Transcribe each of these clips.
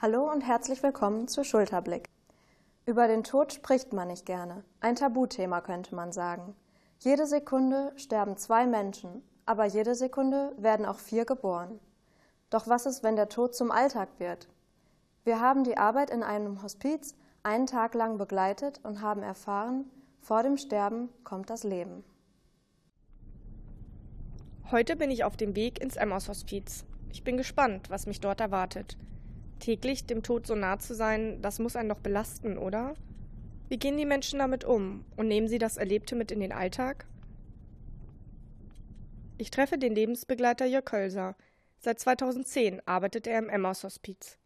Hallo und herzlich willkommen zu Schulterblick. Über den Tod spricht man nicht gerne. Ein Tabuthema könnte man sagen. Jede Sekunde sterben zwei Menschen, aber jede Sekunde werden auch vier geboren. Doch was ist, wenn der Tod zum Alltag wird? Wir haben die Arbeit in einem Hospiz einen Tag lang begleitet und haben erfahren, vor dem Sterben kommt das Leben. Heute bin ich auf dem Weg ins Emmaus-Hospiz. Ich bin gespannt, was mich dort erwartet. Täglich dem Tod so nah zu sein, das muss einen doch belasten, oder? Wie gehen die Menschen damit um und nehmen sie das Erlebte mit in den Alltag? Ich treffe den Lebensbegleiter Jörg Kölser. Seit 2010 arbeitet er im Emmaus-Hospiz.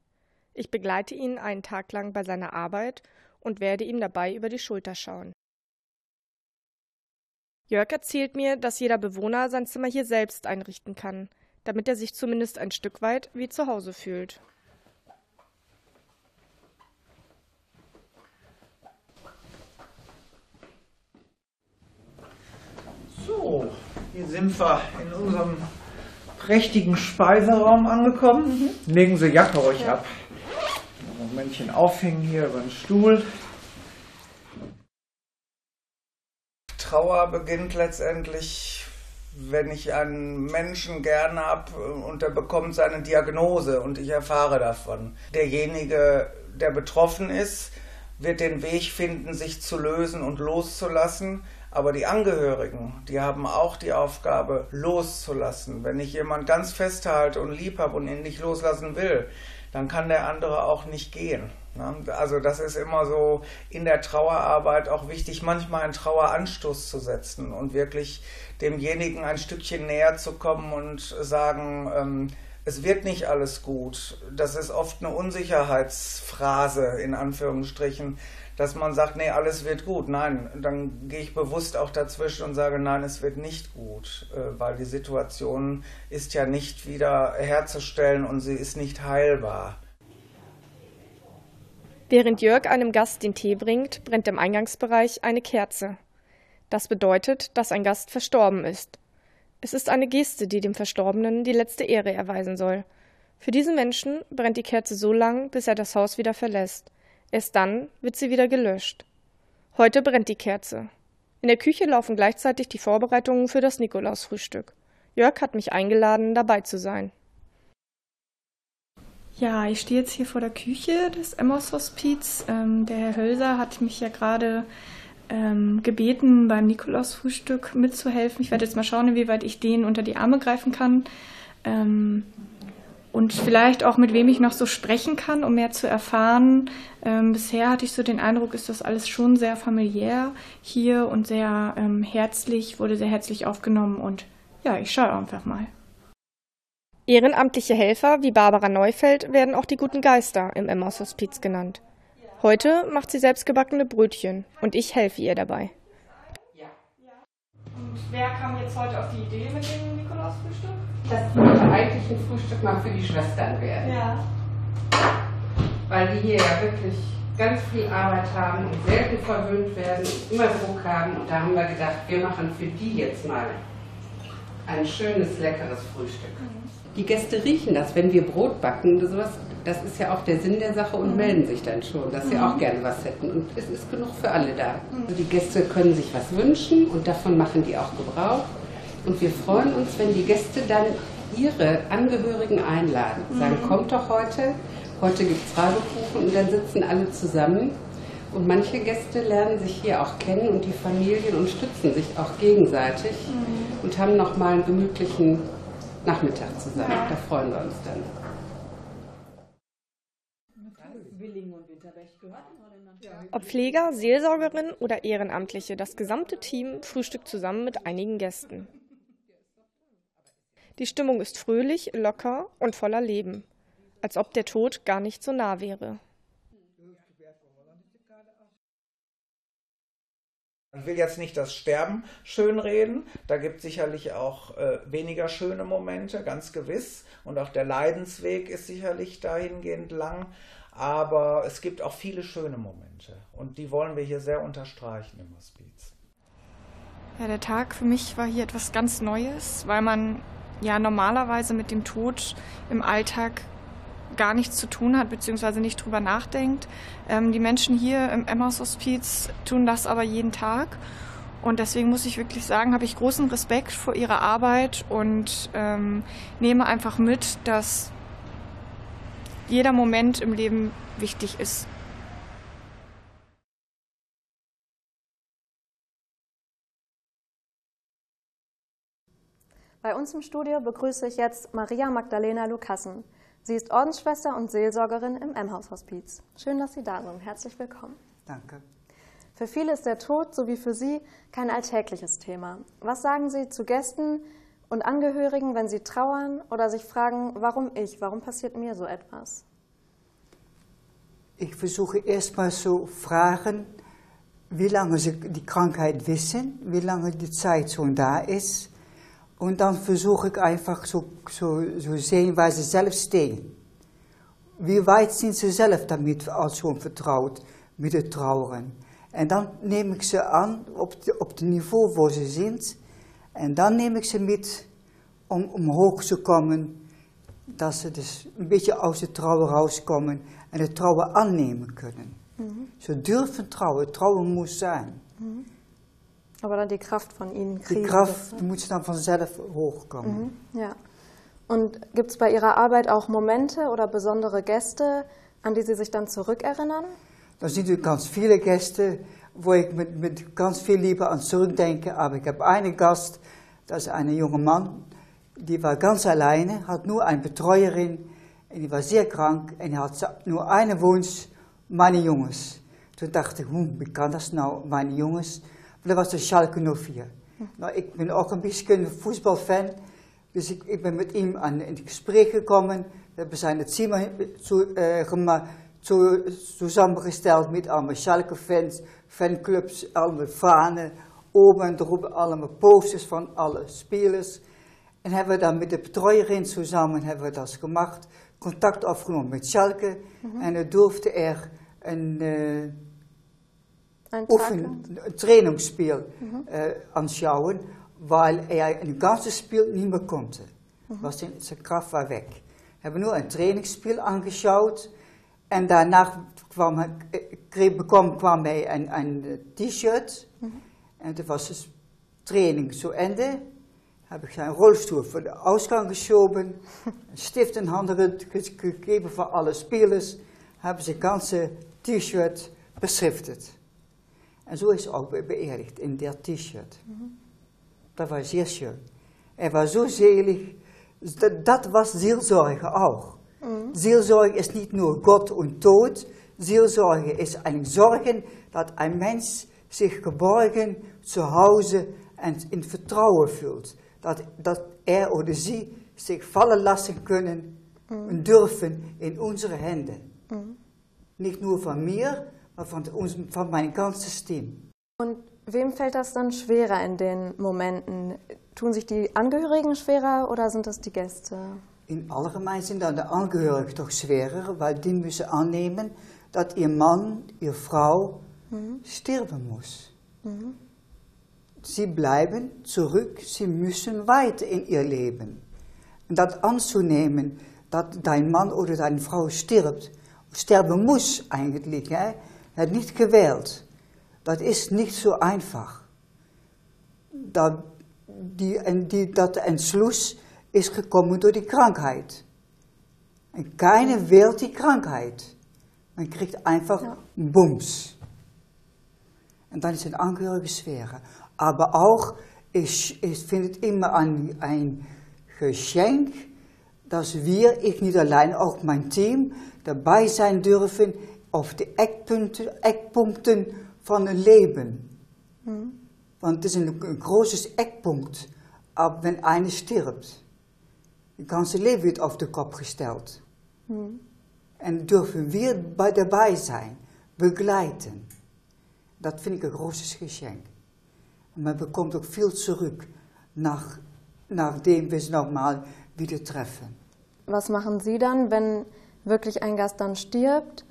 Ich begleite ihn einen Tag lang bei seiner Arbeit und werde ihm dabei über die Schulter schauen. Jörg erzählt mir, dass jeder Bewohner sein Zimmer hier selbst einrichten kann, damit er sich zumindest ein Stück weit wie zu Hause fühlt. So, hier sind wir in unserem prächtigen Speiseraum angekommen. Mhm. Legen Sie Jacke ruhig ja. ab. Ein Momentchen aufhängen hier über den Stuhl. Trauer beginnt letztendlich, wenn ich einen Menschen gerne habe und er bekommt seine Diagnose und ich erfahre davon. Derjenige, der betroffen ist, wird den Weg finden, sich zu lösen und loszulassen. Aber die Angehörigen, die haben auch die Aufgabe, loszulassen. Wenn ich jemand ganz festhalte und lieb habe und ihn nicht loslassen will, dann kann der andere auch nicht gehen. Ne? Also das ist immer so in der Trauerarbeit auch wichtig, manchmal einen Traueranstoß zu setzen und wirklich demjenigen ein Stückchen näher zu kommen und sagen, ähm, es wird nicht alles gut. Das ist oft eine Unsicherheitsphrase in Anführungsstrichen dass man sagt, nee, alles wird gut. Nein, dann gehe ich bewusst auch dazwischen und sage, nein, es wird nicht gut, äh, weil die Situation ist ja nicht wieder herzustellen und sie ist nicht heilbar. Während Jörg einem Gast den Tee bringt, brennt im Eingangsbereich eine Kerze. Das bedeutet, dass ein Gast verstorben ist. Es ist eine Geste, die dem Verstorbenen die letzte Ehre erweisen soll. Für diesen Menschen brennt die Kerze so lang, bis er das Haus wieder verlässt. Erst dann wird sie wieder gelöscht. Heute brennt die Kerze. In der Küche laufen gleichzeitig die Vorbereitungen für das Nikolausfrühstück. Jörg hat mich eingeladen, dabei zu sein. Ja, ich stehe jetzt hier vor der Küche des Emmos Hospiz. Ähm, der Herr Hölser hat mich ja gerade ähm, gebeten, beim Nikolausfrühstück mitzuhelfen. Ich werde jetzt mal schauen, inwieweit ich den unter die Arme greifen kann. Ähm, und vielleicht auch mit wem ich noch so sprechen kann, um mehr zu erfahren. Ähm, bisher hatte ich so den Eindruck, ist das alles schon sehr familiär hier und sehr ähm, herzlich, wurde sehr herzlich aufgenommen und ja, ich schaue einfach mal. Ehrenamtliche Helfer wie Barbara Neufeld werden auch die guten Geister im Emmaus Hospiz genannt. Heute macht sie selbstgebackene Brötchen und ich helfe ihr dabei. Und wer kam jetzt heute auf die Idee mit dem Nikolausfrühstück? Das sollte eigentlich ein Frühstück mal für die Schwestern werden. Ja. Weil die hier ja wirklich ganz viel Arbeit haben und selten verwöhnt werden, immer Druck haben. Und da haben wir gedacht, wir machen für die jetzt mal ein schönes, leckeres Frühstück. Mhm. Die Gäste riechen das, wenn wir Brot backen oder sowas. Das ist ja auch der Sinn der Sache und mhm. melden sich dann schon, dass sie mhm. auch gerne was hätten. Und es ist genug für alle da. Also die Gäste können sich was wünschen und davon machen die auch Gebrauch. Und wir freuen uns, wenn die Gäste dann ihre Angehörigen einladen. Sagen, kommt doch heute, heute gibt es Radekuchen und dann sitzen alle zusammen. Und manche Gäste lernen sich hier auch kennen und die Familien unterstützen sich auch gegenseitig mhm. und haben nochmal einen gemütlichen Nachmittag zusammen. Ja. Da freuen wir uns dann. Ob Pfleger, Seelsorgerin oder Ehrenamtliche, das gesamte Team frühstückt zusammen mit einigen Gästen. Die Stimmung ist fröhlich, locker und voller Leben, als ob der Tod gar nicht so nah wäre. Man will jetzt nicht das Sterben schönreden, da gibt es sicherlich auch äh, weniger schöne Momente, ganz gewiss. Und auch der Leidensweg ist sicherlich dahingehend lang. Aber es gibt auch viele schöne Momente und die wollen wir hier sehr unterstreichen im Hospiz. Ja, der Tag für mich war hier etwas ganz Neues, weil man ja normalerweise mit dem Tod im Alltag gar nichts zu tun hat, beziehungsweise nicht drüber nachdenkt. Ähm, die Menschen hier im Emmaus Hospiz tun das aber jeden Tag. Und deswegen muss ich wirklich sagen, habe ich großen Respekt vor ihrer Arbeit und ähm, nehme einfach mit, dass jeder Moment im Leben wichtig ist. Bei uns im Studio begrüße ich jetzt Maria Magdalena Lukassen. Sie ist Ordensschwester und Seelsorgerin im M-Haus-Hospiz. Schön, dass Sie da sind. Herzlich willkommen. Danke. Für viele ist der Tod, so wie für Sie, kein alltägliches Thema. Was sagen Sie zu Gästen und Angehörigen, wenn sie trauern oder sich fragen, warum ich, warum passiert mir so etwas? Ich versuche erstmal zu fragen, wie lange sie die Krankheit wissen, wie lange die Zeit schon da ist und dann versuche ich einfach zu, zu, zu sehen, waar sie selbst stehen. Wie weit sind sie selbst damit als schon vertraut mit het Trauern? En dan neem ik ze aan op, het niveau waar ze zijn. En dan neem ik ze met om omhoog te komen. Dat ze dus een beetje uit het trouwen rauskomen en het trouwen aannemen kunnen. Mhm. Ze durven trouwen, trouwen moet zijn. Aber dann die Kraft von ihnen kriegen. Die Kraft das, muss dann von selbst hochkommen. Mhm, ja. Und gibt es bei Ihrer Arbeit auch Momente oder besondere Gäste, an die Sie sich dann zurückerinnern? Da sind ganz viele Gäste, wo ich mit, mit ganz viel Liebe an zurückdenke. Aber ich habe einen Gast, das ist ein junger Mann, die war ganz alleine, hat nur eine Betreuerin und die war sehr krank und hat nur einen Wunsch, meine Jungs. Toen dacht ik, hm, wie kan dat nou, mijn jongens? dat was de Schalke 04. Nou, ik ben ook een een voetbalfan, dus ik, ik ben met hem aan in gesprek gekomen. We zijn het zu, uh, zu, zusammengesteld met allemaal Schalke-fans, fanclubs, allemaal fanen, oben en erop allemaal posters van alle spelers. En hebben we dan met de betreuerin samen hebben we dat gemaakt, contact opgenomen met Schalke. Mm -hmm. En het durfde er een... Uh, ein Offen, ein Trainingsspiel mhm. äh, anschauen, weil er ein ganzes Spiel nicht mehr konnte. Mhm. Was seine Kraft war weg. Wir haben nur ein Trainingsspiel angeschaut und danach kwam, äh, bekommen, kwam hij ein, ein T-Shirt mhm. und das war das Training zu Ende. Habe ich seinen Rollstuhl vor den Ausgang geschoben, einen Stift in Hand gegeben für alle Spielers, habe sie ganze T-Shirt beschriftet. En zo is hij ook beëdigd in dat t-shirt. Mm Dat was zeer schön. Er war zo selig. Dat, dat was Seelsorge auch. Seelsorge ist nicht nur Gott und Tod. Seelsorge ist ein Sorgen, dass ein Mensch sich geborgen zu Hause und in Vertrauen fühlt. Dass, dass er oder sie sich fallen lassen können mhm. und dürfen in unsere Hände. Mhm. Nicht nur von mir, von, uns, von meinem ganzen Team. Und wem fällt das dann schwerer in den Momenten? Tun sich die Angehörigen schwerer oder sind das die Gäste? In allgemein sind dann doch schwerer, weil die müssen annehmen, dass ihr Mann, ihre Frau mhm. sterben muss. Mhm. Sie bleiben zurück, sie müssen weiter in ihr Leben. Und das anzunehmen, dass dein Mann oder deine Frau stirbt, sterben muss eigentlich, hè? het niet gewählt. Dat is niet zo einfach. Dat, die, die, dat Entschluss is gekomen door die Krankheit. En keiner wählt die Krankheit. Man kriegt einfach ja. Bums. Und dann ist ein Angehörige schwerer. Aber auch, ich, ich finde es immer ein, ein Geschenk, dass wir, ich nicht allein, auch mein Team, dabei sein dürfen auf die Eckpunkten, Eckpunkten van een leven. Mhm. Want het is een, een großes Eckpunkt, ab wenn einer stirbt. Das ganze Leben wird auf den Kopf gestellt. Mhm. Und dürfen wir bei, dabei sein, begleiten. Das finde ich ein großes Geschenk. Und man bekommt auch viel zurück, nach, nachdem wir es nochmal wieder treffen. Was machen Sie dann, wenn wirklich ein Gast dann stirbt?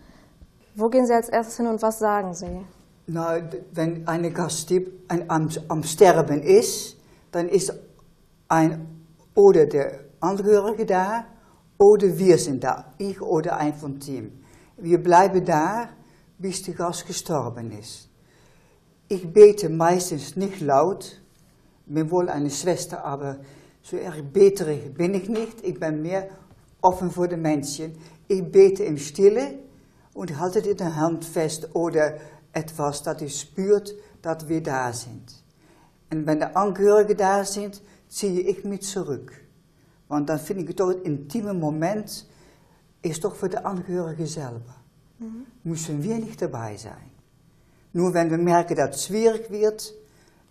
Wo gehen Sie als erstes hin und was sagen Sie? Na, wenn eine Gast ein, am, am Sterben ist, dann ist ein oder der Angehörige da Oder wir sind da, ich oder ein vom Team. Wir bleiben da, bis der Gast gestorben ist. Ich bete meistens nicht laut, bin wohl eine Schwester, aber so erg beterig bin ich nicht. Ich bin mehr offen für die Menschen. Ich bete im Stille und halte in der Hand fest oder etwas, dat ich spürt, dass wir da sind. Und wenn die Angehörigen da sind, ziehe ich mich zurück. Want dann finde ich doch ein intimer Moment, ist doch für die Angehörigen selber. Mhm. Müssen wir nicht dabei sein. Nur wenn wir merken, dass es schwierig wird,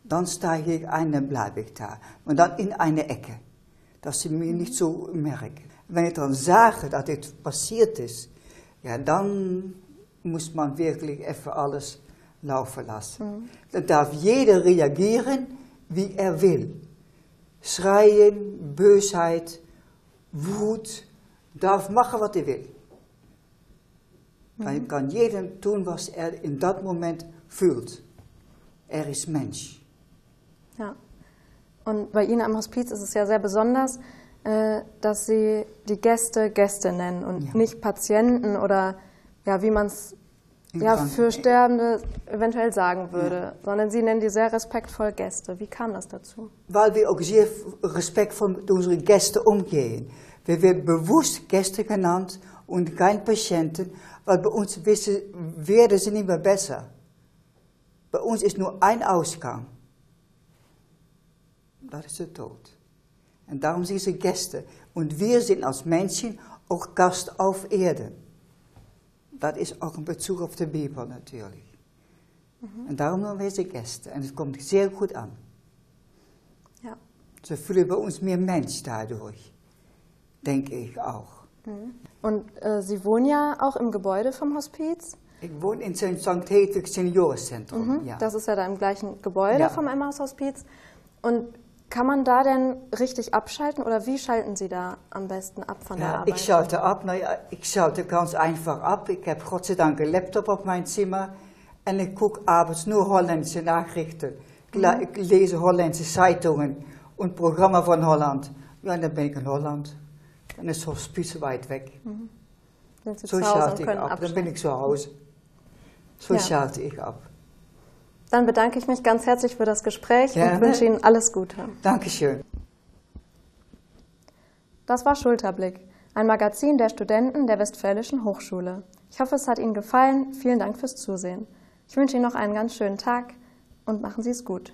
dann steige ich ein, dann bleibe ich da. Und dann in eine Ecke, dass sie mich nicht so merken. Wenn ich dann sage, dass dit passiert ist, ja, dann muss man wirklich even alles laufen lassen. Mhm. Dann darf jeder reagieren, wie er will. Schreien, Bösheit, Wut, darf machen, was er will. Dan kan jeder tun, was er in dat Moment fühlt. Er ist Mensch. Ja. Und bei Ihnen am Hospiz ist es ja sehr besonders, äh, dass Sie die Gäste Gäste nennen und ja. nicht Patienten oder ja, wie man es ja, für Sterbende eventuell sagen würde, ja. sondern Sie nennen die sehr respektvoll Gäste. Wie kam das dazu? Weil wir auch sehr respektvoll mit unseren Gästen umgehen. Wir werden bewusst Gäste genannt und kein Patienten, weil bei uns wissen, werden sie nicht mehr besser. Bei uns ist nur ein Ausgang. Das ist der Tod. Und darum sind sie Gäste. Und wir sind als Menschen auch Gast auf Erde. Das ist auch ein Bezug auf die Bibel natürlich. Mhm. Und darum nehmen wir sie Gäste. Und es kommt sehr gut an. Ja. Sie fühlen bei uns mehr Mensch dadurch. Denke ich auch. Mhm. Und äh, Sie wohnen ja auch im Gebäude vom Hospiz? Ich wohne in St. Hedwig Seniorenzentrum. Mhm. Ja. Das ist ja da im gleichen Gebäude ja. vom Emmaus Hospiz. Und kann man da denn richtig abschalten oder wie schalten Sie da am besten ab von ja, der Arbeit? Ich schalte ab, naja, ich schalte ganz einfach ab. Ich habe Gott sei Dank einen Laptop auf meinem Zimmer und ich gucke abends nur holländische Nachrichten. Mhm. Ich lese holländische Zeitungen und Programme von Holland. Ja, dann bin ich in Holland. Dann ist das Hospiz weit weg. Mhm. So schalte ich ab, dann bin ich zu Hause. So ja. schalte ich ab. Dann bedanke ich mich ganz herzlich für das Gespräch Gerne. und wünsche Ihnen alles Gute. Dankeschön. Das war Schulterblick, ein Magazin der Studenten der Westfälischen Hochschule. Ich hoffe, es hat Ihnen gefallen. Vielen Dank fürs Zusehen. Ich wünsche Ihnen noch einen ganz schönen Tag und machen Sie es gut.